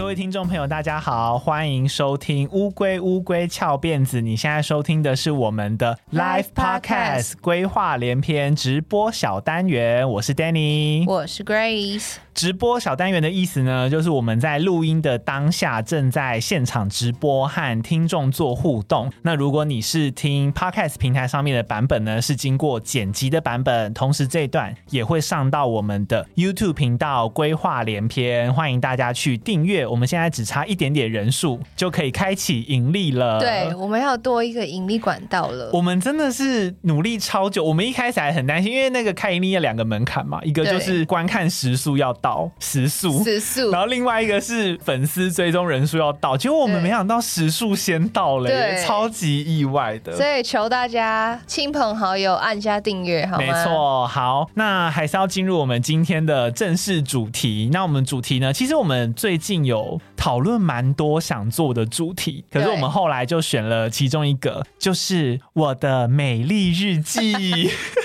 各位听众朋友，大家好，欢迎收听《乌龟乌龟翘辫子》。你现在收听的是我们的 Live Podcast 规划连篇直播小单元，我是 Danny，我是 Grace。直播小单元的意思呢，就是我们在录音的当下正在现场直播和听众做互动。那如果你是听 Podcast 平台上面的版本呢，是经过剪辑的版本，同时这一段也会上到我们的 YouTube 频道《规划连篇》，欢迎大家去订阅。我们现在只差一点点人数就可以开启盈利了。对，我们要多一个盈利管道了。我们真的是努力超久。我们一开始还很担心，因为那个开盈利有两个门槛嘛，一个就是观看时数要到时速，时数，然后另外一个是粉丝追踪人数要到。结果我们没想到时速先到了，超级意外的。所以求大家亲朋好友按下订阅，好吗？没错，好，那还是要进入我们今天的正式主题。那我们主题呢？其实我们最近有。讨论蛮多想做的主题，可是我们后来就选了其中一个，就是我的美丽日记。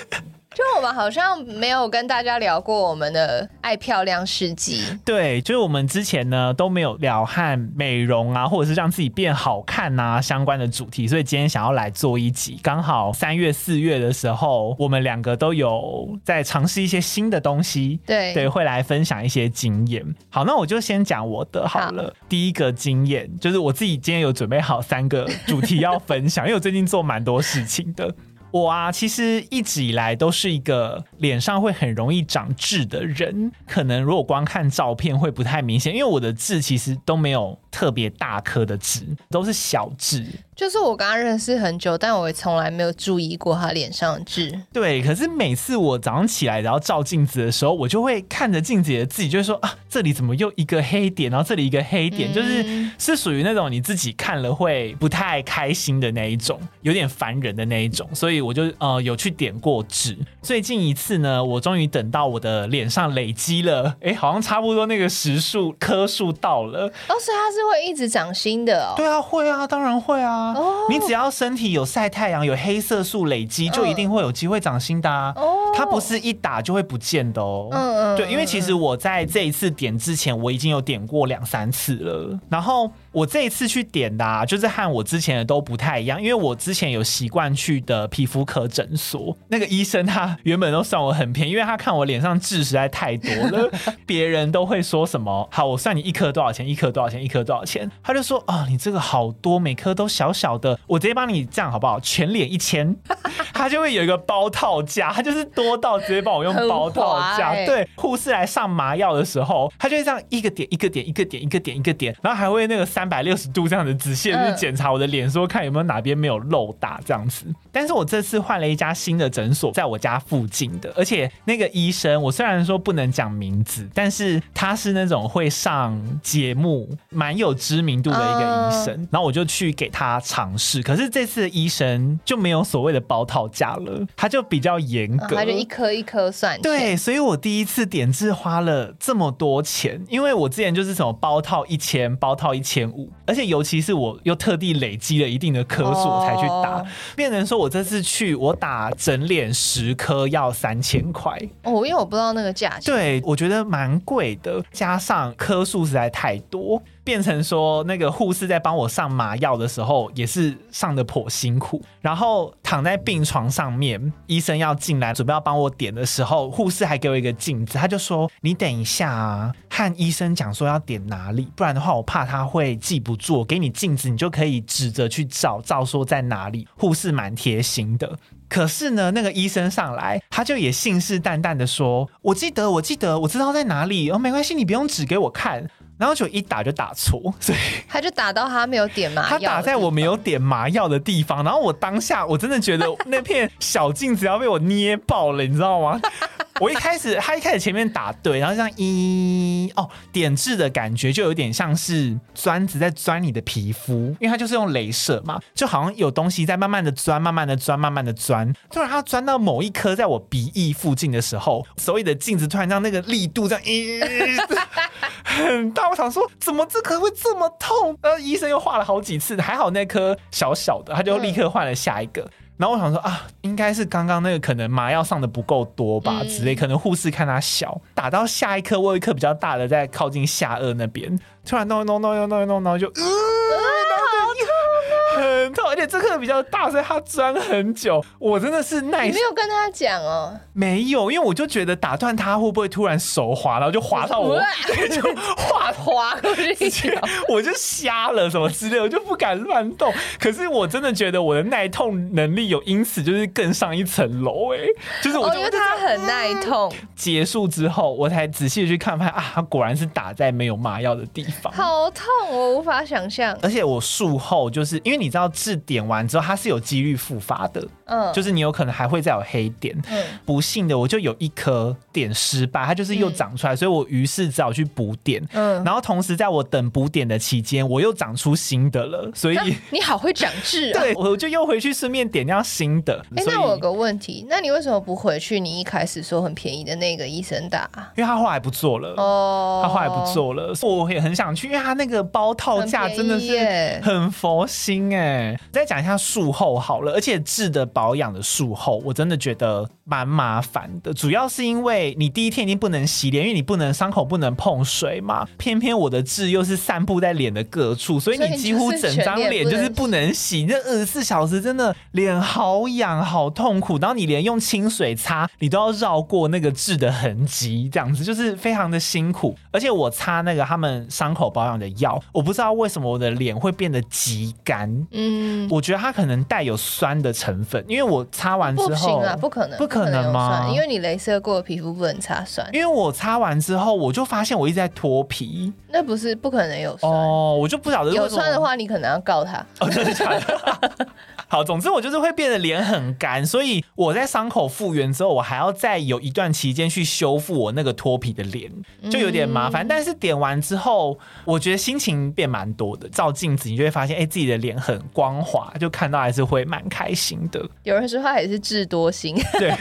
好像没有跟大家聊过我们的爱漂亮事迹，对，就是我们之前呢都没有聊和美容啊，或者是让自己变好看啊相关的主题，所以今天想要来做一集。刚好三月四月的时候，我们两个都有在尝试一些新的东西，对对，会来分享一些经验。好，那我就先讲我的好了。好，第一个经验就是我自己今天有准备好三个主题要分享，因为我最近做蛮多事情的。我啊，其实一直以来都是一个脸上会很容易长痣的人。可能如果光看照片会不太明显，因为我的痣其实都没有特别大颗的痣，都是小痣。就是我跟他认识很久，但我也从来没有注意过他脸上的痣。对，可是每次我早上起来然后照镜子的时候，我就会看着镜子里的自己，就会说啊，这里怎么又一个黑点，然后这里一个黑点，嗯、就是是属于那种你自己看了会不太开心的那一种，有点烦人的那一种。所以我就呃有去点过痣。最近一次呢，我终于等到我的脸上累积了，哎，好像差不多那个时数颗数到了。哦，所以它是会一直长新的哦。对啊，会啊，当然会啊。Oh, 你只要身体有晒太阳，有黑色素累积，就一定会有机会长新的啊。Oh, 它不是一打就会不见的哦。嗯嗯。对，因为其实我在这一次点之前，我已经有点过两三次了。然后我这一次去点的啊，就是和我之前的都不太一样，因为我之前有习惯去的皮肤科诊所，那个医生他原本都算我很便宜，因为他看我脸上痣实在太多了，别人都会说什么，好，我算你一颗多少钱，一颗多少钱，一颗多少钱，他就说啊，你这个好多，每颗都小小的。我直接帮你这样好不好？全脸一千，他就会有一个包套价，他就是多到直接帮我用包套价。欸、对，护士来上麻药的时候，他就会这样一个点一个点一个点一个点一个点，然后还会那个三百六十度这样的仔细的去检查我的脸，说看有没有哪边没有漏打这样子。但是我这次换了一家新的诊所，在我家附近的，而且那个医生，我虽然说不能讲名字，但是他是那种会上节目、蛮有知名度的一个医生，然后我就去给他尝试。可是这次的医生就没有所谓的包套价了，他就比较严格，他就一颗一颗算。对，所以我第一次点痣花了这么多钱，因为我之前就是什么包套一千，包套一千五，而且尤其是我又特地累积了一定的颗数我才去打，哦、变成说我这次去我打整脸十颗要三千块哦，因为我不知道那个价钱，对，我觉得蛮贵的，加上颗数实在太多。变成说，那个护士在帮我上麻药的时候，也是上的颇辛苦。然后躺在病床上面，医生要进来准备要帮我点的时候，护士还给我一个镜子，他就说：“你等一下啊，和医生讲说要点哪里，不然的话我怕他会记不住。给你镜子，你就可以指着去照，照说在哪里。”护士蛮贴心的。可是呢，那个医生上来，他就也信誓旦旦的说：“我记得，我记得，我知道在哪里哦，没关系，你不用指给我看。”然后就一打就打错，所以他就打到他没有点麻药，他打在我没有点麻药的地方。然后我当下我真的觉得那片小镜子要被我捏爆了，你知道吗？我一开始他一开始前面打对，然后这样一哦点痣的感觉就有点像是钻子在钻你的皮肤，因为它就是用镭射嘛，就好像有东西在慢慢的钻，慢慢的钻，慢慢的钻。突然它钻到某一颗在我鼻翼附近的时候，所谓的镜子突然让那个力度这样一 很大。我想说，怎么这颗会这么痛？然后医生又画了好几次，还好那颗小小的，他就立刻换了下一个。然后我想说啊，应该是刚刚那个可能麻药上的不够多吧、嗯、之类，可能护士看他小，打到下一颗，我有一颗比较大的在靠近下颚那边，突然弄一弄弄一弄一弄，然后就。呃很痛，而且这个比较大，所以他钻很久。我真的是耐。你没有跟他讲哦？没有，因为我就觉得打断他会不会突然手滑，然后就滑到我，就滑滑过去，我就瞎了什么之类，我就不敢乱动。可是我真的觉得我的耐痛能力有因此就是更上一层楼哎，就是我觉得他很耐痛。结束之后，我才仔细去看，发现啊，他果然是打在没有麻药的地方，好痛，我无法想象。而且我术后就是因为你。你知道痣点完之后，它是有几率复发的，嗯，就是你有可能还会再有黑点。嗯，不幸的我就有一颗点失败，它就是又长出来，嗯、所以我于是只好去补点。嗯，然后同时在我等补点的期间，我又长出新的了，所以你好会长痣啊！对，我就又回去顺便点掉新的。哎、欸，那我有个问题，那你为什么不回去你一开始说很便宜的那个医生打？因为他后来不做了哦，他后来不做了，我也很想去，因为他那个包套价真的是很佛心。哎，再讲一下术后好了，而且痣的保养的术后，我真的觉得蛮麻烦的。主要是因为你第一天已经不能洗脸，因为你不能伤口不能碰水嘛。偏偏我的痣又是散布在脸的各处，所以你几乎整张脸就是不能洗。这二十四小时真的脸好痒好痛苦，然后你连用清水擦，你都要绕过那个痣的痕迹，这样子就是非常的辛苦。而且我擦那个他们伤口保养的药，我不知道为什么我的脸会变得极干。嗯，我觉得它可能带有酸的成分，因为我擦完之后，不行啊，不可能，不可能吗？因为你镭射过的皮肤不能擦酸。因为我擦完之后，我就发现我一直在脱皮，那不是不可能有酸哦，我就不晓得有酸的话，你可能要告他。哦，真的假的？好，总之我就是会变得脸很干，所以我在伤口复原之后，我还要再有一段期间去修复我那个脱皮的脸，就有点麻烦。嗯、但是点完之后，我觉得心情变蛮多的。照镜子，你就会发现，哎、欸，自己的脸很光滑，就看到还是会蛮开心的。有人说他也是智多星，对，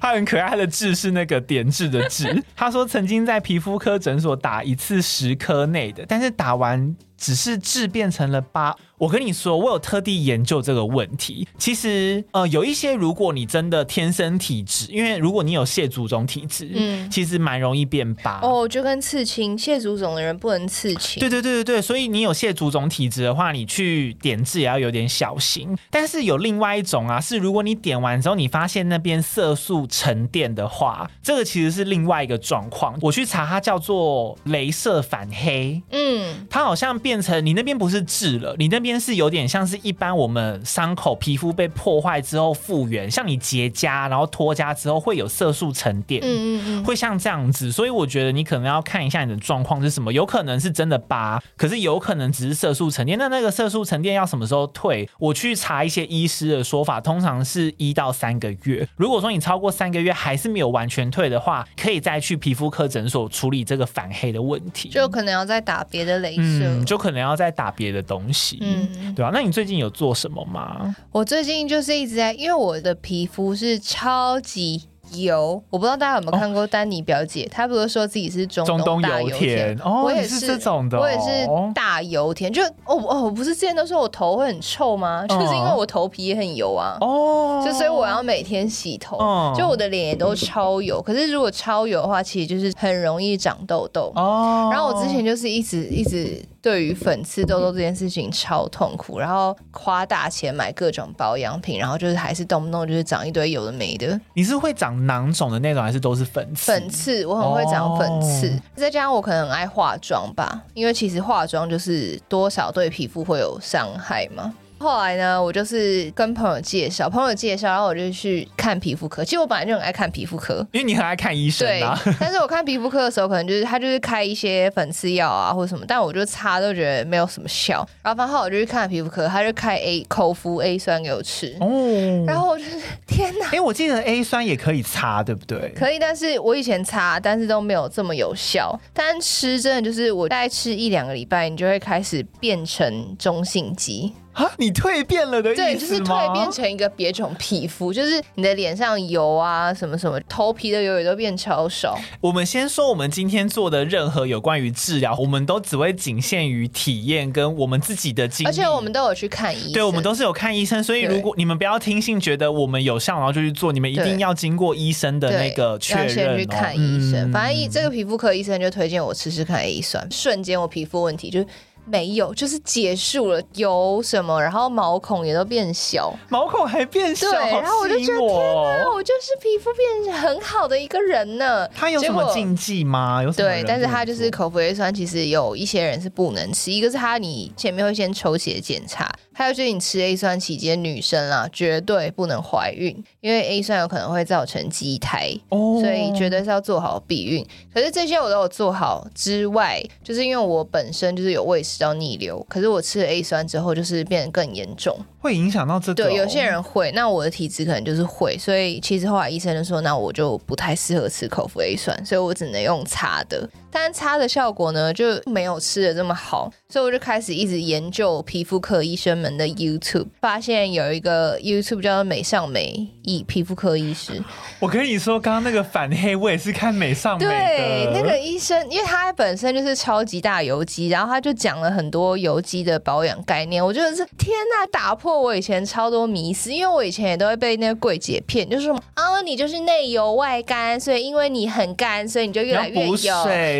他很可爱，他的智是那个点痣的痣。他说曾经在皮肤科诊所打一次十颗内的，但是打完。只是痣变成了疤。我跟你说，我有特地研究这个问题。其实，呃，有一些如果你真的天生体质，因为如果你有蟹足肿体质，嗯，其实蛮容易变疤。哦，就跟刺青，蟹足肿的人不能刺青。对对对对对，所以你有蟹足肿体质的话，你去点痣也要有点小心。但是有另外一种啊，是如果你点完之后，你发现那边色素沉淀的话，这个其实是另外一个状况。我去查，它叫做镭射反黑。嗯，它好像。变成你那边不是痣了，你那边是有点像是一般我们伤口皮肤被破坏之后复原，像你结痂然后脱痂之后会有色素沉淀，嗯嗯嗯，会像这样子，所以我觉得你可能要看一下你的状况是什么，有可能是真的疤，可是有可能只是色素沉淀。那那个色素沉淀要什么时候退？我去查一些医师的说法，通常是一到三个月。如果说你超过三个月还是没有完全退的话，可以再去皮肤科诊所处理这个反黑的问题，就可能要再打别的镭射。嗯有可能要再打别的东西，嗯，对啊。那你最近有做什么吗？我最近就是一直在，因为我的皮肤是超级。油，我不知道大家有没有看过丹尼表姐，哦、她不是说自己是中东大油田，哦、我也是，是这种的、哦，我也是大油田。就哦哦，不是之前都说我头会很臭吗？就是因为我头皮也很油啊，哦，就所以我要每天洗头，嗯、就我的脸也都超油。可是如果超油的话，其实就是很容易长痘痘哦。然后我之前就是一直一直对于粉刺痘痘这件事情超痛苦，然后花大钱买各种保养品，然后就是还是动不动就是长一堆有的没的。你是会长？囊肿的那种还是都是粉刺？粉刺，我很会长粉刺。Oh. 再加上我可能很爱化妆吧，因为其实化妆就是多少对皮肤会有伤害嘛。后来呢，我就是跟朋友介绍，朋友介绍，然后我就去看皮肤科。其实我本来就很爱看皮肤科，因为你很爱看医生啊。对，但是我看皮肤科的时候，可能就是他就是开一些粉刺药啊或者什么，但我就擦都觉得没有什么效。然后，然后我就去看皮肤科，他就开 A 口服 A 酸给我吃。哦。然后我就是天哪！哎，我记得 A 酸也可以擦，对不对？可以，但是我以前擦，但是都没有这么有效。但吃真的就是我大概吃一两个礼拜，你就会开始变成中性肌。啊，你蜕变了的意思吗？对，就是蜕变成一个别种皮肤，就是你的脸上油啊，什么什么，头皮的油也都变超少。我们先说，我们今天做的任何有关于治疗，我们都只会仅限于体验跟我们自己的经历，而且我们都有去看医生。对，我们都是有看医生，所以如果你们不要听信觉得我们有效，然后就去做，你们一定要经过医生的那个确认，要先去看医生。嗯、反正这个皮肤科医生就推荐我吃吃看 A 酸，瞬间我皮肤问题就。没有，就是结束了。有什么？然后毛孔也都变小，毛孔还变小。对，然后我就觉得天哪，我就是皮肤变很好的一个人呢。他有什么禁忌吗？有什么？对，但是他就是口服 A 酸，其实有一些人是不能吃。一个是他，你前面会先抽血检查。还有就是你吃 A 酸期间，女生啊绝对不能怀孕，因为 A 酸有可能会造成畸胎，oh. 所以绝对是要做好避孕。可是这些我都有做好之外，就是因为我本身就是有胃食道逆流，可是我吃了 A 酸之后，就是变得更严重，会影响到这个。对，有些人会，那我的体质可能就是会，所以其实后来医生就说，那我就不太适合吃口服 A 酸，所以我只能用擦的。但擦的效果呢，就没有吃的这么好，所以我就开始一直研究皮肤科医生们的 YouTube，发现有一个 YouTube 叫做美尚美医皮肤科医师。我跟你说，刚刚那个反黑，我也是看美尚美。对，那个医生，因为他本身就是超级大油肌，然后他就讲了很多油肌的保养概念。我觉得是天呐，打破我以前超多迷思，因为我以前也都会被那个柜姐骗，就是说啊，你就是内油外干，所以因为你很干，所以你就越来越油。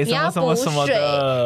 你要补水，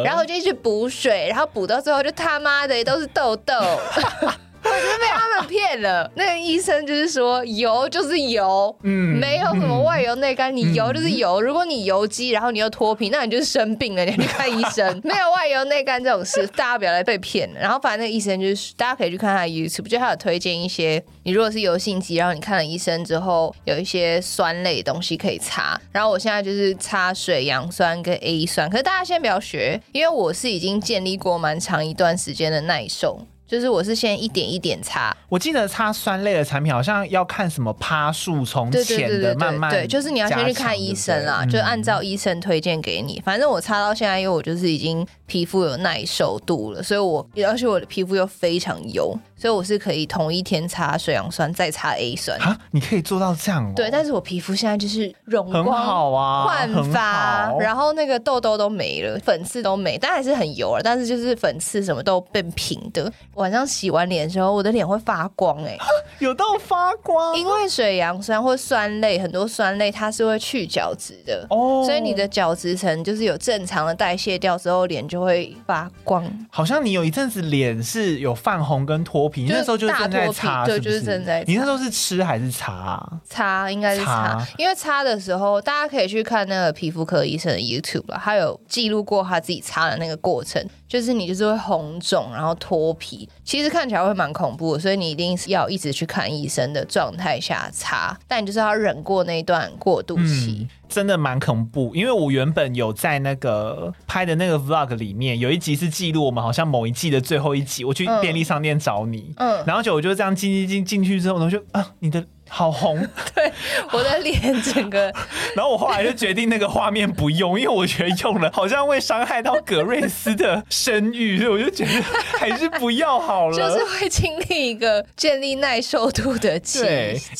然后就一直补水，然后补到最后就他妈的都是痘痘。我就被他们骗了。那个医生就是说，油就是油，嗯，没有什么外油内干，你油就是油。如果你油肌，然后你又脱皮，那你就是生病了，你要去看医生。没有外油内干这种事，大家不要来被骗了。然后反正那个医生就是，大家可以去看他的 YouTube，就他有推荐一些，你如果是油性肌，然后你看了医生之后，有一些酸类的东西可以擦。然后我现在就是擦水杨酸跟 A 酸，可是大家先不要学，因为我是已经建立过蛮长一段时间的耐受。就是我是先一点一点擦，我记得擦酸类的产品好像要看什么趴数，从浅的慢慢对，就是你要先去看医生啦，就按照医生推荐给你。反正我擦到现在，因为我就是已经皮肤有耐受度了，所以我而且我的皮肤又非常油。所以我是可以同一天擦水杨酸再擦 A 酸啊，你可以做到这样哦。对，但是我皮肤现在就是容光很好啊，焕发，然后那个痘痘都没了，粉刺都没，但还是很油了。但是就是粉刺什么都变平的。晚上洗完脸的时候，我的脸会发光哎、欸，有到发光。因为水杨酸或酸类，很多酸类它是会去角质的哦，所以你的角质层就是有正常的代谢掉之后，脸就会发光。好像你有一阵子脸是有泛红跟脱。皮那时候就是正在擦，对，就是正在。你那时候是吃还是擦啊？擦应该是擦，因为擦的时候，大家可以去看那个皮肤科医生的 YouTube 吧，他有记录过他自己擦的那个过程。就是你就是会红肿，然后脱皮，其实看起来会蛮恐怖的，所以你一定是要一直去看医生的状态下擦，但你就是要忍过那段过渡期。嗯，真的蛮恐怖。因为我原本有在那个拍的那个 Vlog 里面有一集是记录我们好像某一季的最后一集，我去便利商店找你，嗯，然后就我就这样进进进进去之后，然后就啊你的。好红，对，我的脸整个，然后我后来就决定那个画面不用，因为我觉得用了好像会伤害到葛瑞斯的声誉，所以我就觉得还是不要好了。就是会经历一个建立耐受度的期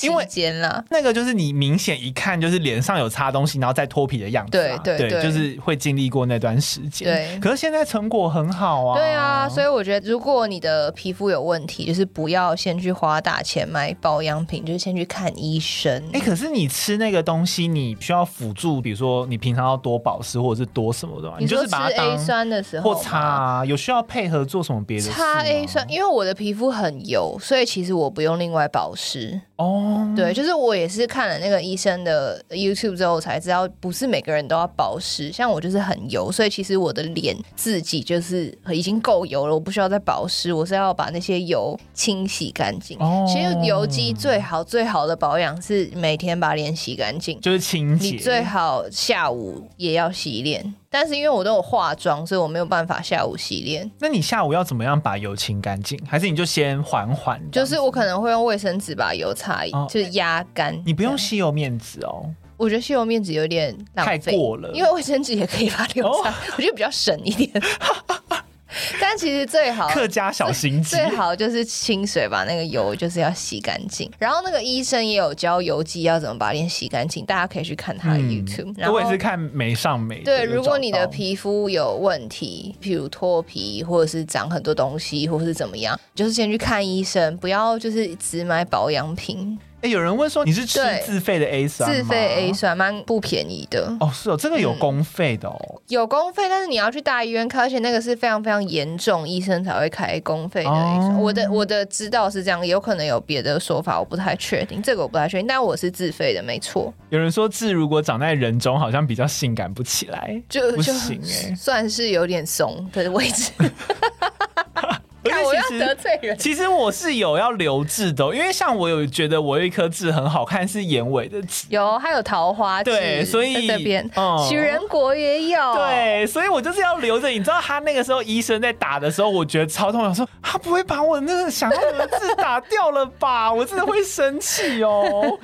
因为间了。那个就是你明显一看就是脸上有擦东西，然后再脱皮的样子，对对对，就是会经历过那段时间。对，可是现在成果很好啊。对啊，所以我觉得如果你的皮肤有问题，就是不要先去花大钱买保养品，就是先去。去看医生，哎、欸，可是你吃那个东西，你需要辅助，比如说你平常要多保湿或者是多什么的，你就是把它当 A 酸的时候或擦啊，有需要配合做什么别的？擦 A 酸，因为我的皮肤很油，所以其实我不用另外保湿。哦，对，就是我也是看了那个医生的 YouTube 之后才知道，不是每个人都要保湿。像我就是很油，所以其实我的脸自己就是已经够油了，我不需要再保湿。我是要把那些油清洗干净。哦，其实油肌最好最好的保养是每天把脸洗干净，就是清洁。你最好下午也要洗脸。但是因为我都有化妆，所以我没有办法下午洗脸。那你下午要怎么样把油清干净？还是你就先缓缓？就是我可能会用卫生纸把油擦，哦、就是压干。你不用吸油面纸哦。我觉得吸油面纸有点太过了。因为卫生纸也可以把油擦，哦、我觉得比较省一点。但其实最好客家小心机，最好就是清水把那个油就是要洗干净。然后那个医生也有教油剂要怎么把脸洗干净，大家可以去看他的 YouTube。嗯、然后我也是看美上美。对，如果你的皮肤有问题，譬如脱皮或者是长很多东西，或是怎么样，就是先去看医生，不要就是只买保养品。哎，有人问说你是吃自费的 A 酸吗？自费 A 酸蛮不便宜的哦，是哦，这个有公费的哦，嗯、有公费，但是你要去大医院看，而且那个是非常非常严重，医生才会开公费的 A 酸。哦、我的我的知道是这样，有可能有别的说法，我不太确定，这个我不太确定，但我是自费的，没错。有人说痣如果长在人中，好像比较性感不起来，就不行哎，算是有点怂的位置。我要得罪人。其实我是有要留痣的，因为像我有觉得我有一颗痣很好看，是眼尾的痣。有，还有桃花痣。对，所以这边许仁国也有。对，所以我就是要留着。你知道他那个时候医生在打的时候，我觉得超痛。我说他不会把我那个想要的痣打掉了吧？我真的会生气哦。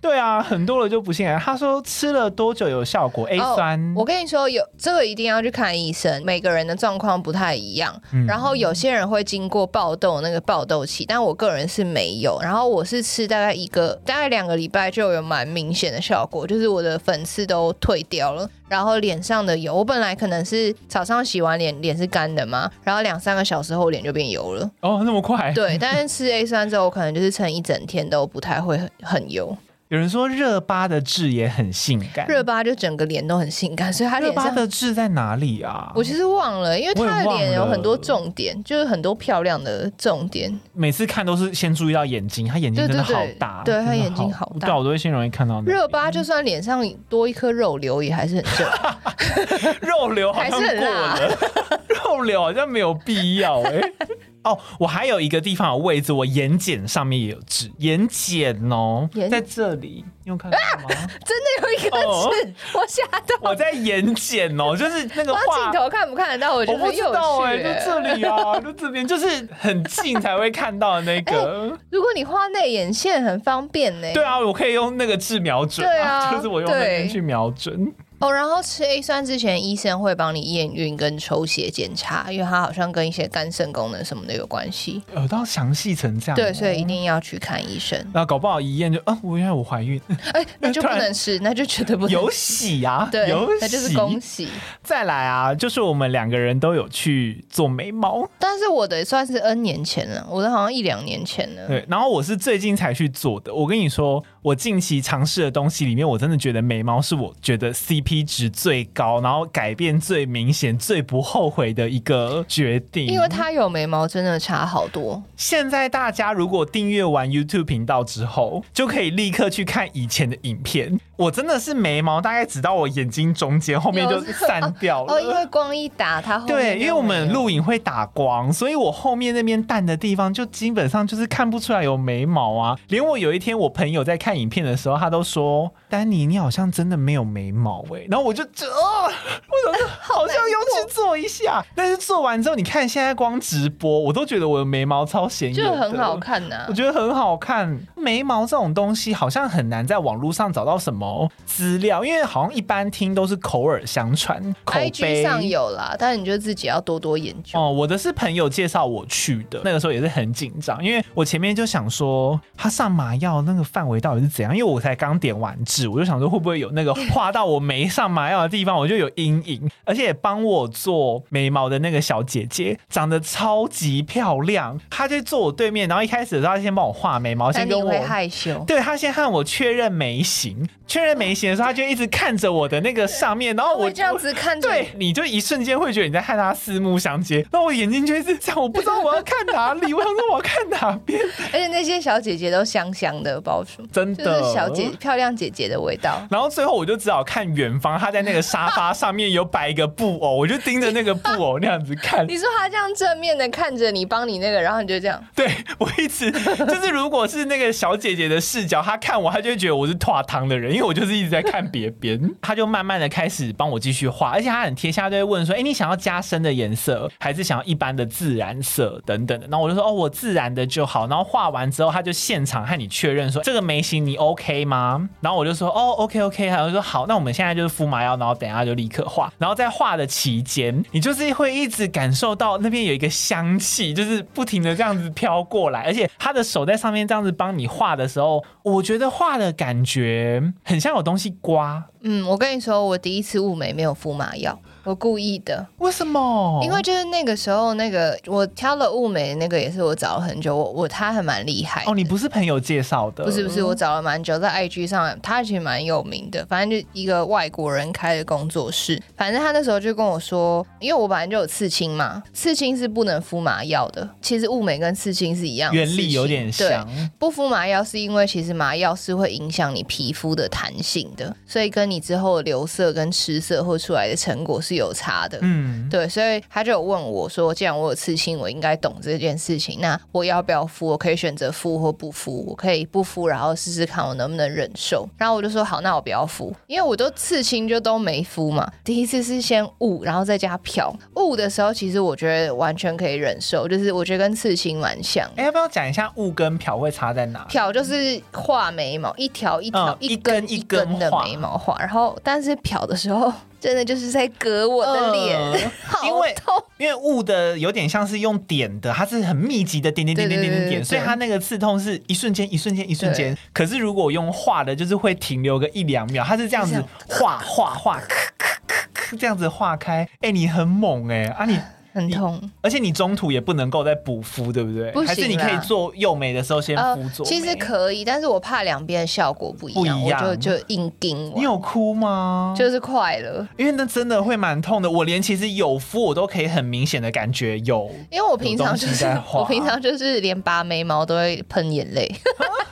对啊，很多人就不信啊。他说吃了多久有效果？A 酸，oh, 我跟你说，有这个一定要去看医生。每个人的状况不太一样，嗯、然后有些人会经过爆痘那个爆痘期，但我个人是没有。然后我是吃大概一个大概两个礼拜就有蛮明显的效果，就是我的粉刺都退掉了，然后脸上的油，我本来可能是早上洗完脸脸是干的嘛，然后两三个小时后脸就变油了。哦，那么快？对，但是吃 A 酸之后，我可能就是撑一整天都不太会很油。有人说热巴的痣也很性感，热巴就整个脸都很性感，所以他热巴的痣在哪里啊？我其实忘了，因为他的脸有很多重点，就是很多漂亮的重点。每次看都是先注意到眼睛，他眼睛真的好大，对，对，对，对他眼睛好大，对，我都会先容易看到。热巴就算脸上多一颗肉瘤也还是很正，肉瘤还是很辣 肉瘤好像没有必要哎、欸。哦，我还有一个地方有位置，我眼睑上面也有痣，眼睑哦，在这里，你有看到吗？啊、真的有一个痣，哦、我吓到。我在眼睑哦，就是那个画 镜头看不看得到？我觉得很有趣，哎，就这里啊，就这边，就是很近才会看到的那个。欸、如果你画内眼线，很方便呢。对啊，我可以用那个痣瞄准，对啊，就是我用那边去瞄准。哦，然后吃 A 酸之前，医生会帮你验孕跟抽血检查，因为它好像跟一些肝肾功能什么的有关系。有到详细成这样？对，所以一定要去看医生。那搞不好一验就啊，我原来我怀孕，哎，那就 不能吃，那就绝对不能。有喜啊，对，有喜，那就是恭喜。再来啊，就是我们两个人都有去做眉毛，但是我的算是 N 年前了，我的好像一两年前了。对，然后我是最近才去做的。我跟你说，我近期尝试的东西里面，我真的觉得眉毛是我觉得 CP 值最高，然后改变最明显、最不后悔的一个决定，因为他有眉毛真的差好多。现在大家如果订阅完 YouTube 频道之后，就可以立刻去看以前的影片。我真的是眉毛大概只到我眼睛中间，后面就散掉了。哦，因为光一打它，对，因为我们录影会打光，所以我后面那边淡的地方就基本上就是看不出来有眉毛啊。连我有一天我朋友在看影片的时候，他都说：“丹尼，你好像真的没有眉毛哎。”然后我就这。哦，我怎么 好像要去做一下？但是做完之后，你看现在光直播，我都觉得我的眉毛超显眼，就很好看呐、啊。我觉得很好看，眉毛这种东西好像很难在网络上找到什么资料，因为好像一般听都是口耳相传。口碑，IG 上有啦，但是你就自己要多多研究。哦，我的是朋友介绍我去的，那个时候也是很紧张，因为我前面就想说他上麻药那个范围到底是怎样？因为我才刚点完痣，我就想说会不会有那个画到我没上麻药的地方。我就有阴影，而且帮我做眉毛的那个小姐姐长得超级漂亮，她就坐我对面，然后一开始的时候她先帮我画眉毛，先跟我害羞，对，她先和我确认眉形，确认眉形的时候，她就一直看着我的那个上面，然后我这样子看着，对，你就一瞬间会觉得你在和她四目相接，然后我眼睛就一直这样，我不知道我要看哪里，我想说我要看哪边，而且那些小姐姐都香香的，不知道真的。小姐漂亮姐姐的味道，然后最后我就只好看远方，他在那个沙发上面有摆一个布偶，我就盯着那个布偶那样子看。你说他这样正面的看着你，帮你那个，然后你就这样。对，我一直就是，如果是那个小姐姐的视角，她看我，她就会觉得我是脱汤的人，因为我就是一直在看别边。她就慢慢的开始帮我继续画，而且她很贴心，她就会问说：“哎，你想要加深的颜色，还是想要一般的自然色等等的？”然后我就说：“哦，我自然的就好。”然后画完之后，她就现场和你确认说：“这个眉形你 OK 吗？”然后我就说：“哦，OK OK。”她就说：“好，那我们现在就是敷麻药，然后等一下就立刻画。”然后在画的期间，你就是会一直感受到那边有一个香气，就是不停的这样子飘过来，而且他的手在上面这样子帮你画的时候，我觉得画的感觉很像有东西刮。嗯，我跟你说，我第一次雾眉没有敷麻药。我故意的，为什么？因为就是那个时候，那个我挑了物美，那个也是我找了很久。我我他还蛮厉害哦，你不是朋友介绍的？不是不是，我找了蛮久，在 IG 上，他其实蛮有名的。反正就一个外国人开的工作室。反正他那时候就跟我说，因为我本来就有刺青嘛，刺青是不能敷麻药的。其实物美跟刺青是一样，原理有点像。不敷麻药是因为其实麻药是会影响你皮肤的弹性的，所以跟你之后的留色跟吃色或出来的成果是。是有差的，嗯，对，所以他就有问我说，既然我有刺青，我应该懂这件事情，那我要不要敷？我可以选择敷或不敷，我可以不敷，然后试试看我能不能忍受。然后我就说好，那我不要敷，因为我都刺青就都没敷嘛。第一次是先雾，然后再加漂。雾的时候，其实我觉得完全可以忍受，就是我觉得跟刺青蛮像。哎，要不要讲一下雾跟漂会差在哪？漂就是画眉毛，一条一条、嗯、一根一根的眉毛画，然后但是漂的时候。真的就是在割我的脸，呃、因为因为雾的有点像是用点的，它是很密集的点点点点点点点，所以它那个刺痛是一瞬间一瞬间一瞬间。可是如果用画的，就是会停留个一两秒，它是这样子画 画画，咔咔咔咔这样子画开。哎、欸，你很猛哎、欸、啊你！很痛，而且你中途也不能够再补敷，对不对？不行，还是你可以做右眉的时候先敷左眉？其实可以，但是我怕两边的效果不一样，不一样我就就硬盯。你有哭吗？就是快了，因为那真的会蛮痛的。我连其实有敷，我都可以很明显的感觉有，因为我平常就是我平常就是连拔眉毛都会喷眼泪。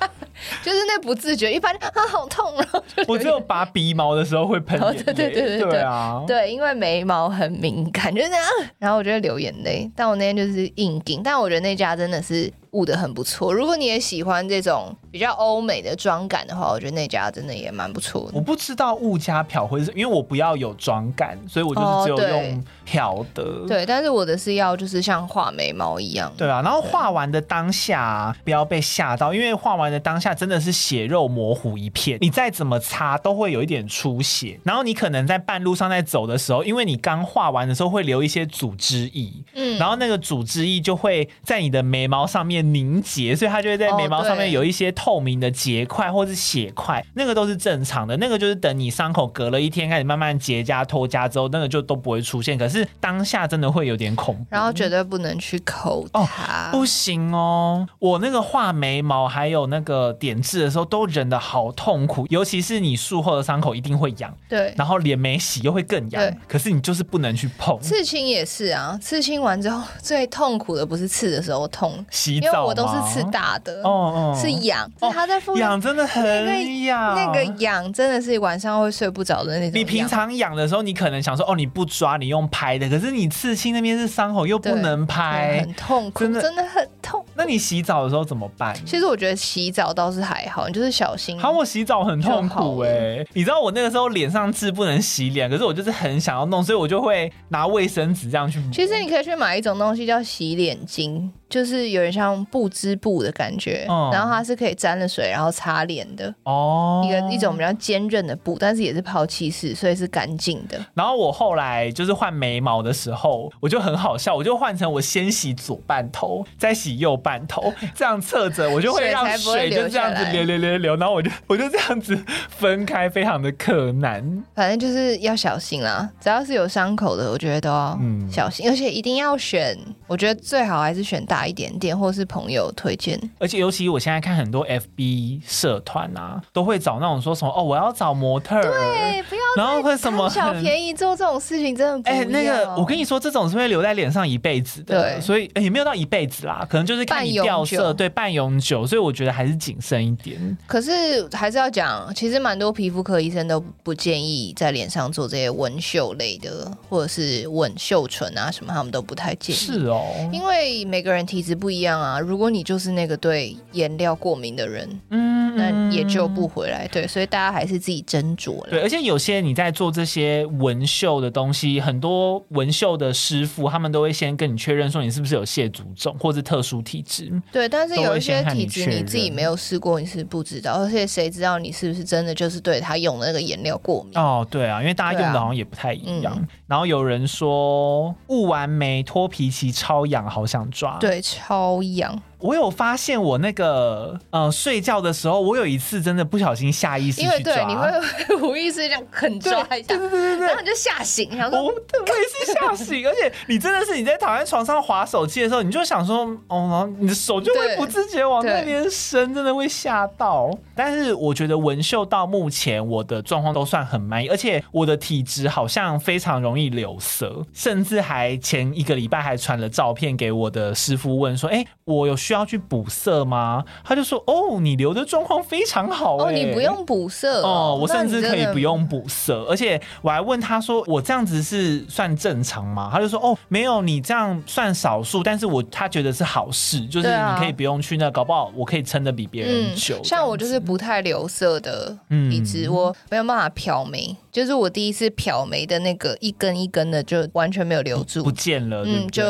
就是那不自觉，一般啊好痛啊！我只有拔鼻毛的时候会喷眼泪，对对对对对啊，对，因为眉毛很敏感，就是那样，然后我就会流眼泪。但我那天就是硬顶，但我觉得那家真的是。雾的很不错，如果你也喜欢这种比较欧美的妆感的话，我觉得那家真的也蛮不错的。我不知道雾加漂会是因为我不要有妆感，所以我就是只有用漂的。哦对。对，但是我的是要就是像画眉毛一样。对啊，然后画完的当下啊，不要被吓到，因为画完的当下真的是血肉模糊一片，你再怎么擦都会有一点出血。然后你可能在半路上在走的时候，因为你刚画完的时候会留一些组织液，嗯，然后那个组织液就会在你的眉毛上面。凝结，所以它就会在眉毛上面有一些透明的结块或是血块，那个都是正常的。那个就是等你伤口隔了一天开始慢慢结痂脱痂之后，那个就都不会出现。可是当下真的会有点恐怖，然后绝对不能去抠它，哦，不行哦。我那个画眉毛还有那个点痣的时候都忍得好痛苦，尤其是你术后的伤口一定会痒，对，然后脸没洗又会更痒，可是你就是不能去碰。刺青也是啊，刺青完之后最痛苦的不是刺的时候痛，洗澡。我都是吃大的，哦哦，是痒，是他在敷痒，真的很痒，那个痒真的是晚上会睡不着的那种。你平常痒的时候，你可能想说，哦，你不抓，你用拍的，可是你刺青那边是伤口，又不能拍，很痛苦，真的真的很痛。那你洗澡的时候怎么办？其实我觉得洗澡倒是还好，你就是小心。好，我洗澡很痛苦哎，你知道我那个时候脸上痣不能洗脸，可是我就是很想要弄，所以我就会拿卫生纸这样去。其实你可以去买一种东西叫洗脸巾。就是有点像布织布的感觉，嗯、然后它是可以沾了水然后擦脸的哦，一个一种比较坚韧的布，但是也是抛弃式，所以是干净的。然后我后来就是换眉毛的时候，我就很好笑，我就换成我先洗左半头，再洗右半头，这样侧着我就会让水就这样子流流流流，然后我就我就这样子分开，非常的克难。反正就是要小心啦，只要是有伤口的，我觉得都要小心，嗯、而且一定要选，我觉得最好还是选大。一点点，或是朋友推荐，而且尤其我现在看很多 FB 社团啊，都会找那种说什么哦，我要找模特，对，不要，然后会什么小便宜做这种事情，真的。哎、欸，那个我跟你说，这种是会留在脸上一辈子的，对，所以也、欸、没有到一辈子啦，可能就是看你掉色，对，半永久，所以我觉得还是谨慎一点。可是还是要讲，其实蛮多皮肤科医生都不建议在脸上做这些纹绣类的，或者是纹绣唇啊什么，他们都不太建议。是哦，哦，因为每个人体质不一样啊。如果你就是那个对颜料过敏的人，嗯，那也救不回来。对，所以大家还是自己斟酌了。对，而且有些你在做这些纹绣的东西，很多纹绣的师傅他们都会先跟你确认说你是不是有蟹足肿或者特殊体质。对，但是有一些体质你自己没有试过，你是不知道。而且谁知道你是不是真的就是对他用的那个颜料过敏？哦，对啊，因为大家用的好像也不太一样。嗯、然后有人说雾完眉脱皮期超痒，好想抓。对，超痒。我有发现，我那个呃睡觉的时候，我有一次真的不小心下意识去抓，因为对，你会无意识这样啃抓一下，对对对对对，然后你就吓醒，然后我我也是吓醒，而且你真的是你在躺在床上划手机的时候，你就想说哦，然后你的手就会不自觉往那边伸，真的会吓到。但是我觉得纹绣到目前我的状况都算很满意，而且我的体质好像非常容易留色，甚至还前一个礼拜还传了照片给我的师傅问说，哎，我有。需要去补色吗？他就说：“哦，你留的状况非常好，欸，哦，你不用补色哦，哦，我甚至可以不用补色，而且我还问他说：我这样子是算正常吗？他就说：哦，没有，你这样算少数，但是我他觉得是好事，就是你可以不用去那，搞不好我可以撑得比别人久，嗯。像我就是不太留色的体质，我没有办法漂眉。”就是我第一次漂眉的那个一根一根的，就完全没有留住，不见了。嗯，就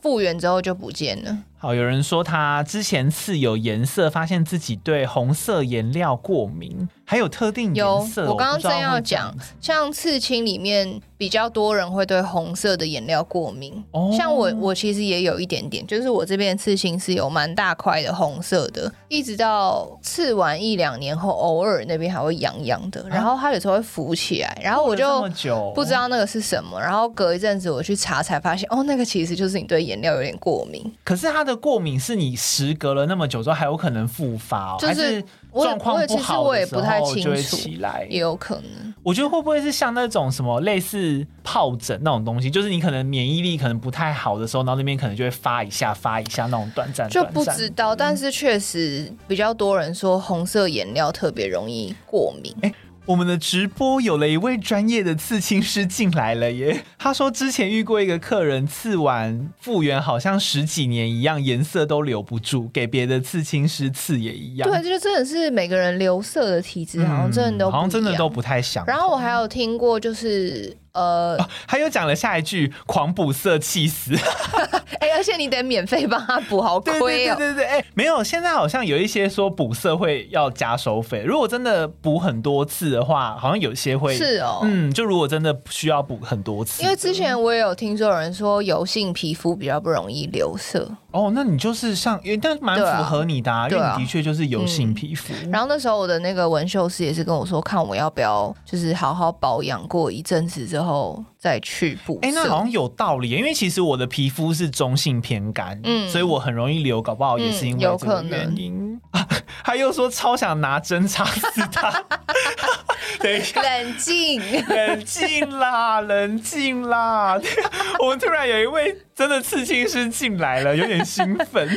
复原之后就不见了。好，有人说他之前刺有颜色，发现自己对红色颜料过敏。还有特定颜色，我刚刚正要讲，像刺青里面比较多人会对红色的颜料过敏。哦，像我，我其实也有一点点，就是我这边刺青是有蛮大块的红色的，一直到刺完一两年后，偶尔那边还会痒痒的，然后它有时候会浮起来，然后我就不知道那个是什么，然后隔一阵子我去查才发现，哦，那个其实就是你对颜料有点过敏。可是它的过敏是你时隔了那么久之后还有可能复发哦，就是。状况不好的时候就会起来，也有可能。我觉得会不会是像那种什么类似疱疹那种东西，就是你可能免疫力可能不太好的时候，然后那边可能就会发一下发一下那种短暂。就不知道，但是确实比较多人说红色颜料特别容易过敏。欸我们的直播有了一位专业的刺青师进来了耶！他说之前遇过一个客人刺完复原，好像十几年一样，颜色都留不住，给别的刺青师刺也一样。对，这就真的是每个人留色的体质，好像真的都、嗯、好像真的都不太想。然后我还有听过，就是。呃，他又讲了下一句“狂补色气死”，哎、欸，而且你得免费帮他补，好亏哦。对对对对，哎、欸，没有，现在好像有一些说补色会要加收费，如果真的补很多次的话，好像有些会是哦，嗯，就如果真的需要补很多次，因为之前我也有听说有人说油性皮肤比较不容易留色。哦，那你就是像，但蛮符合你的，啊，因为你的确就是油性皮肤，嗯。然后那时候我的那个纹绣师也是跟我说，看我要不要就是好好保养过一阵子之后再去补。哎，那好像有道理，因为其实我的皮肤是中性偏干，嗯，所以我很容易流，搞不好也是因为这个原因。嗯、他又说超想拿针插死他。等一下，冷静，冷静啦，冷静啦！我们突然有一位真的刺青师进来了，有点兴奋。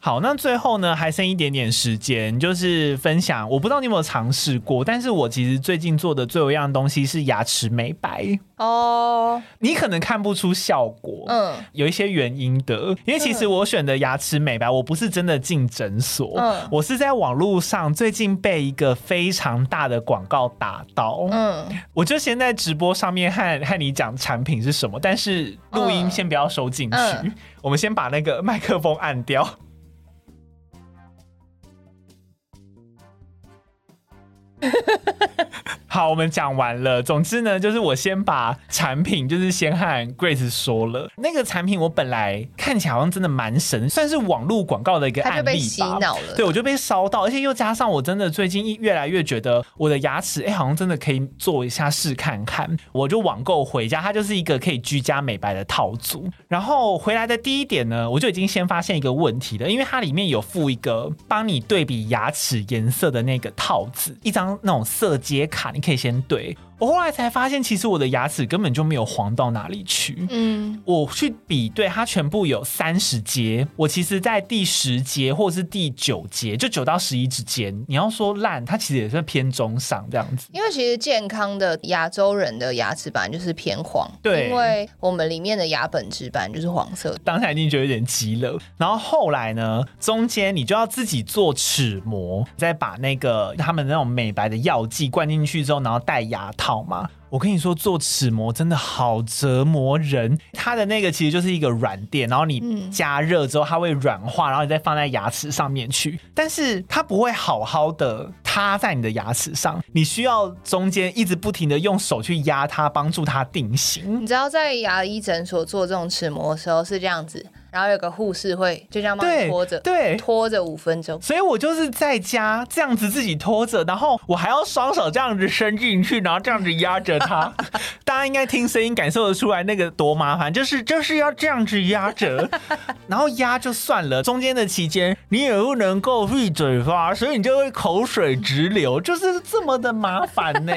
好，那最后呢，还剩一点点时间，就是分享。我不知道你有没有尝试过，但是我其实最近做的最有一样东西是牙齿美白哦。Oh. 你可能看不出效果，嗯，有一些原因的。因为其实我选的牙齿美白，我不是真的进诊所，嗯，我是在网络上最近被一个非常大的广告打到，嗯，我就先在直播上面和 和你讲产品是什么，但是录音先不要收进去，嗯，我们先把那个麦克风按掉。好，我们讲完了。总之呢，就是我先把产品，就是先和 Grace 说了。那个产品我本来看起来好像真的蛮神，算是网络广告的一个案例吧。被洗脑了。对，我就被烧到，而且又加上我真的最近越来越觉得我的牙齿，哎、欸，好像真的可以做一下试看看。我就网购回家，它就是一个可以居家美白的套组。然后回来的第一点呢，我就已经先发现一个问题了，因为它里面有附一个帮你对比牙齿颜色的那个套子，一张那种色阶卡。可以先怼。我后来才发现，其实我的牙齿根本就没有黄到哪里去。嗯，我去比对，它全部有三十节，我其实在第十节或者是第九节，就九到十一之间。你要说烂，它其实也是偏中上这样子。因为其实健康的亚洲人的牙齿板就是偏黄，对，因为我们里面的牙本质板就是黄色。当下一定觉得有点急了，然后后来呢，中间你就要自己做齿模，再把那个他们那种美白的药剂灌进去之后，然后戴牙套嘛。我跟你说，做齿模真的好折磨人。它的那个其实就是一个软垫，然后你加热之后，它会软化，然后你再放在牙齿上面去。但是它不会好好的塌在你的牙齿上，你需要中间一直不停的用手去压它，帮助它定型。你知道在牙医诊所做这种齿模的时候是这样子。然后有个护士会就这样帮你拖着，对，拖着五分钟。所以我就是在家这样子自己拖着，然后我还要双手这样子伸进去，然后这样子压着它。大家应该听声音感受得出来那个多麻烦，就是就是要这样子压着，然后压就算了，中间的期间你也不能够闭嘴巴，所以你就会口水直流，就是这么的麻烦呢。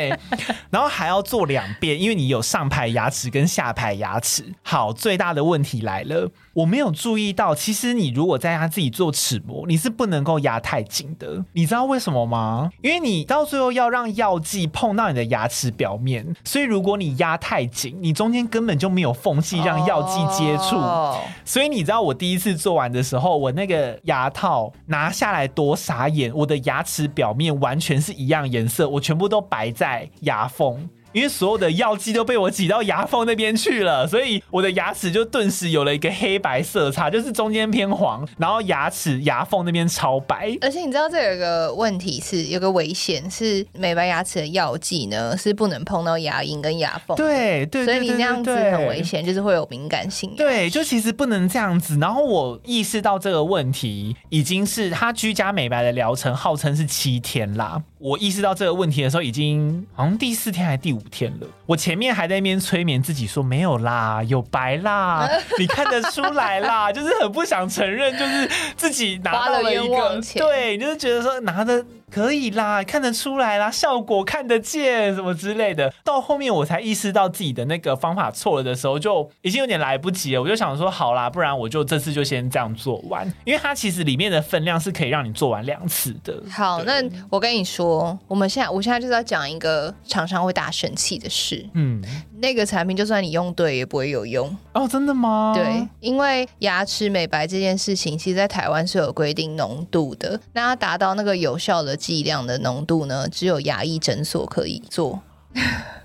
然后还要做两遍，因为你有上排牙齿跟下排牙齿。好，最大的问题来了。我没有注意到，其实你如果在家自己做齿模，你是不能够压太紧的。你知道为什么吗？因为你到最后要让药剂碰到你的牙齿表面，所以如果你压太紧，你中间根本就没有缝隙让药剂接触。Oh. 所以你知道我第一次做完的时候，我那个牙套拿下来多傻眼，我的牙齿表面完全是一样颜色，我全部都白在牙缝。因为所有的药剂都被我挤到牙缝那边去了，所以我的牙齿就顿时有了一个黑白色差，就是中间偏黄，然后牙齿牙缝那边超白。而且你知道这有一个问题是，有个危险是美白牙齿的药剂呢是不能碰到牙龈跟牙缝。对对，所以你这样子很危险，就是会有敏感性。对，就其实不能这样子。然后我意识到这个问题，已经是他居家美白的疗程号称是七天啦。我意识到这个问题的时候，已经好像第四天还是第五天了。我前面还在那边催眠自己说没有啦，有白啦，你看得出来啦，就是很不想承认，就是自己拿到了一个，对，就是觉得说拿的。可以啦，看得出来啦，效果看得见，什么之类的。到后面我才意识到自己的那个方法错了的时候，就已经有点来不及了。我就想说，好啦，不然我就这次就先这样做完，因为它其实里面的分量是可以让你做完两次的。好，那我跟你说，我们现在我现在就是要讲一个常常会大生气的事。嗯，那个产品就算你用对也不会有用。哦，真的吗？对，因为牙齿美白这件事情，其实在台湾是有规定浓度的，那它达到那个有效的。剂量的浓度呢，只有牙医诊所可以做。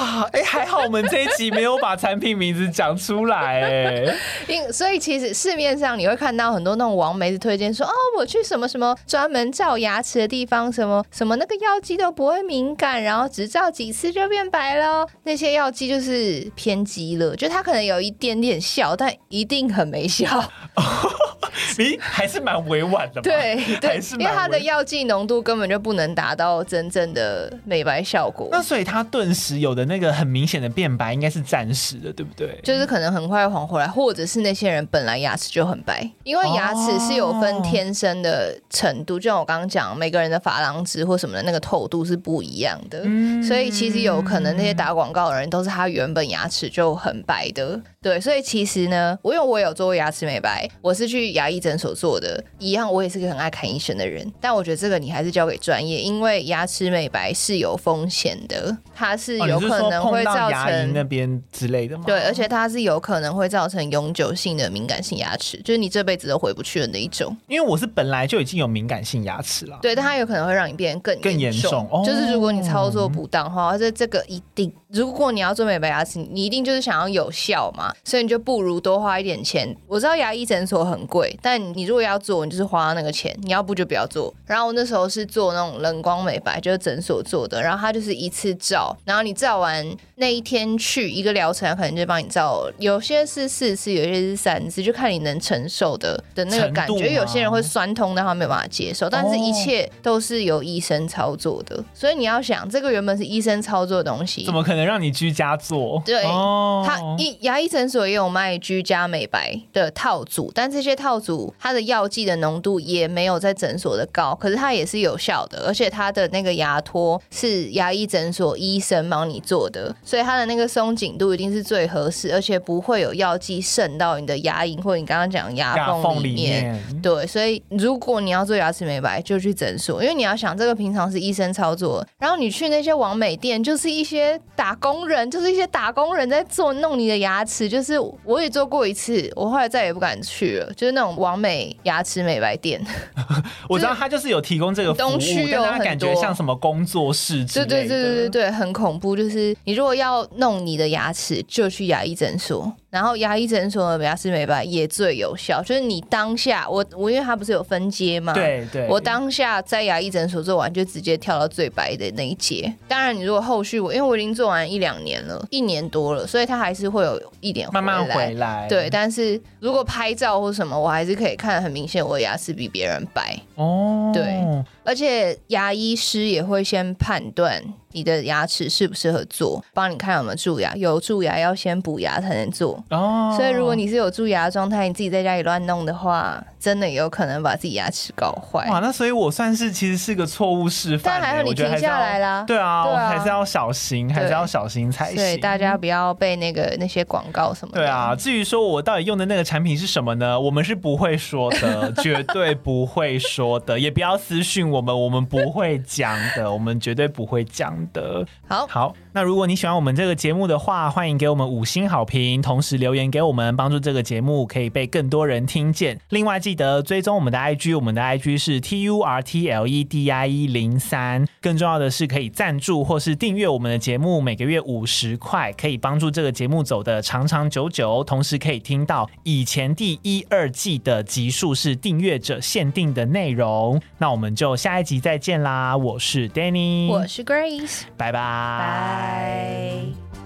哇，哎、欸，还好我们这一集没有把产品名字讲出来，哎，因所以其实市面上你会看到很多那种网媒推荐说，哦，我去什么什么专门照牙齿的地方，什么什么那个药剂都不会敏感，然后只照几次就变白了。那些药剂就是偏激了，就它可能有一点点效，但一定很没效。你还是蛮委婉的嘛，对，对，因为它的药剂浓度根本就不能达到真正的美白效果。那所以它顿时有的那个很明显的变白，应该是暂时的，对不对？就是可能很快黄回来，或者是那些人本来牙齿就很白，因为牙齿是有分天生的程度，就像我刚刚讲，每个人的珐琅质或什么的那个透度是不一样的，所以其实有可能那些打广告的人都是他原本牙齿就很白的。对，所以其实呢，我因为我有做过牙齿美白，我是去牙医诊所做的，一样，我也是个很爱看医生的人。但我觉得这个你还是交给专业，因为牙齿美白是有风险的，它是有可能会造成那边之类的吗？对，而且它是有可能会造成永久性的敏感性牙齿，就是你这辈子都回不去的那一种。因为我是本来就已经有敏感性牙齿了，对，但它有可能会让你变得更更严重。哦、就是如果你操作不当的话，这这个一定，如果你要做美白牙齿，你一定就是想要有效嘛。所以你就不如多花一点钱。我知道牙医诊所很贵，但你如果要做，你就是花那个钱。你要不就不要做。然后我那时候是做那种冷光美白，就是诊所做的。然后他就是一次照，然后你照完那一天去一个疗程，可能就帮你照，有些是四次，有些是三次，就看你能承受的的那个感觉。有些人会酸痛，但他没有办法接受。但是一切都是由医生操作的，所以你要想，这个原本是医生操作的东西，怎么可能让你居家做？对，哦、他一牙医诊。诊所也有卖居家美白的套组，但这些套组它的药剂的浓度也没有在诊所的高，可是它也是有效的，而且它的那个牙托是牙医诊所医生帮你做的，所以它的那个松紧度一定是最合适，而且不会有药剂渗到你的牙龈或者你刚刚讲牙缝里面。里面对，所以如果你要做牙齿美白，就去诊所，因为你要想这个平常是医生操作，然后你去那些网美店，就是一些打工人，就是一些打工人在做弄你的牙齿，就是我也做过一次，我后来再也不敢去了，就是那种完美牙齿美白店。我知道他就是有提供这个服务，东区但他感觉像什么工作室之类的。对对对对对对，很恐怖。就是你如果要弄你的牙齿，就去牙医诊所。然后牙医诊所的牙齿美白也最有效，就是你当下我我因为它不是有分阶嘛？对对，我当下在牙医诊所做完就直接跳到最白的那一阶。当然，你如果后续我因为我已经做完一两年了，一年多了，所以它还是会有一点慢慢回来。对，但是如果拍照或什么，我还是可以看得很明显，我的牙齿比别人白。哦，对，而且牙医师也会先判断。你的牙齿适不适合做？帮你看有没有蛀牙，有蛀牙要先补牙才能做。哦，所以如果你是有蛀牙的状态，你自己在家里乱弄的话，真的有可能把自己牙齿搞坏。哇，那所以我算是其实是个错误示范。但还好你停下来啦。对啊，对啊，还是要小心，还是要小心才行。对，大家不要被那个那些广告什么的。对啊，至于说我到底用的那个产品是什么呢？我们是不会说的，绝对不会说的，也不要私讯我们，我们不会讲的，我们绝对不会讲的。好好，那如果你喜欢我们这个节目的话，欢迎给我们五星好评，同时留言给我们，帮助这个节目可以被更多人听见。另外，记得追踪我们的 IG，我们的 IG 是 T U R T L E D I E 零三。更重要的是，可以赞助或是订阅我们的节目，每个月五十块，可以帮助这个节目走得长长久久。同时，可以听到以前第一、二季的集数是订阅者限定的内容。那我们就下一集再见啦！我是 Danny，我是 Grace，拜拜。拜。